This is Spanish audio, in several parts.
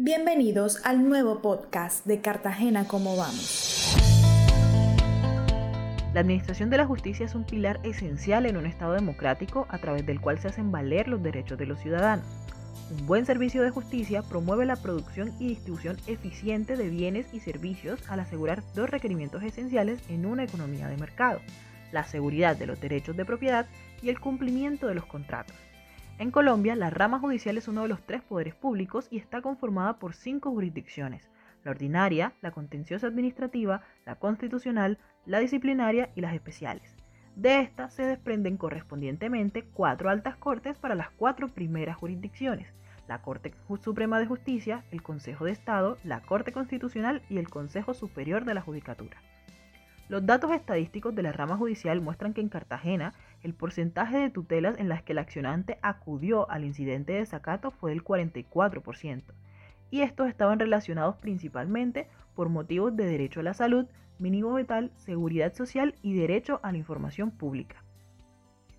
Bienvenidos al nuevo podcast de Cartagena Cómo Vamos. La administración de la justicia es un pilar esencial en un Estado democrático a través del cual se hacen valer los derechos de los ciudadanos. Un buen servicio de justicia promueve la producción y distribución eficiente de bienes y servicios al asegurar dos requerimientos esenciales en una economía de mercado, la seguridad de los derechos de propiedad y el cumplimiento de los contratos. En Colombia, la rama judicial es uno de los tres poderes públicos y está conformada por cinco jurisdicciones, la ordinaria, la contenciosa administrativa, la constitucional, la disciplinaria y las especiales. De estas se desprenden correspondientemente cuatro altas cortes para las cuatro primeras jurisdicciones, la Corte Suprema de Justicia, el Consejo de Estado, la Corte Constitucional y el Consejo Superior de la Judicatura. Los datos estadísticos de la rama judicial muestran que en Cartagena el porcentaje de tutelas en las que el accionante acudió al incidente de desacato fue del 44%, y estos estaban relacionados principalmente por motivos de derecho a la salud, mínimo vital, seguridad social y derecho a la información pública.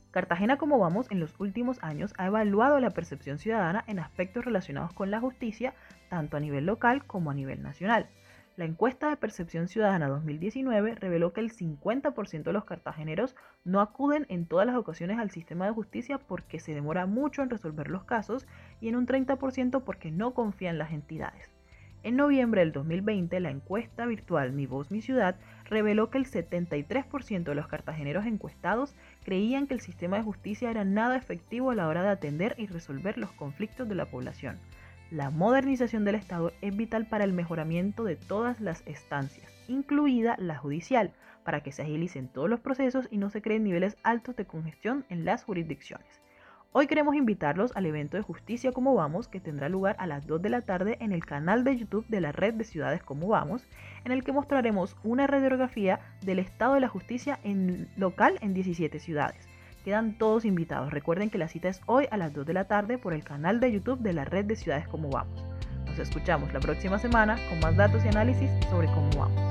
Cartagena, como vamos, en los últimos años ha evaluado la percepción ciudadana en aspectos relacionados con la justicia, tanto a nivel local como a nivel nacional. La encuesta de percepción ciudadana 2019 reveló que el 50% de los cartageneros no acuden en todas las ocasiones al sistema de justicia porque se demora mucho en resolver los casos y en un 30% porque no confían en las entidades. En noviembre del 2020, la encuesta virtual Mi Voz, Mi Ciudad reveló que el 73% de los cartageneros encuestados creían que el sistema de justicia era nada efectivo a la hora de atender y resolver los conflictos de la población. La modernización del Estado es vital para el mejoramiento de todas las estancias, incluida la judicial, para que se agilicen todos los procesos y no se creen niveles altos de congestión en las jurisdicciones. Hoy queremos invitarlos al evento de Justicia Como Vamos que tendrá lugar a las 2 de la tarde en el canal de YouTube de la red de ciudades Como Vamos, en el que mostraremos una radiografía del estado de la justicia en local en 17 ciudades. Quedan todos invitados. Recuerden que la cita es hoy a las 2 de la tarde por el canal de YouTube de la red de ciudades como vamos. Nos escuchamos la próxima semana con más datos y análisis sobre cómo vamos.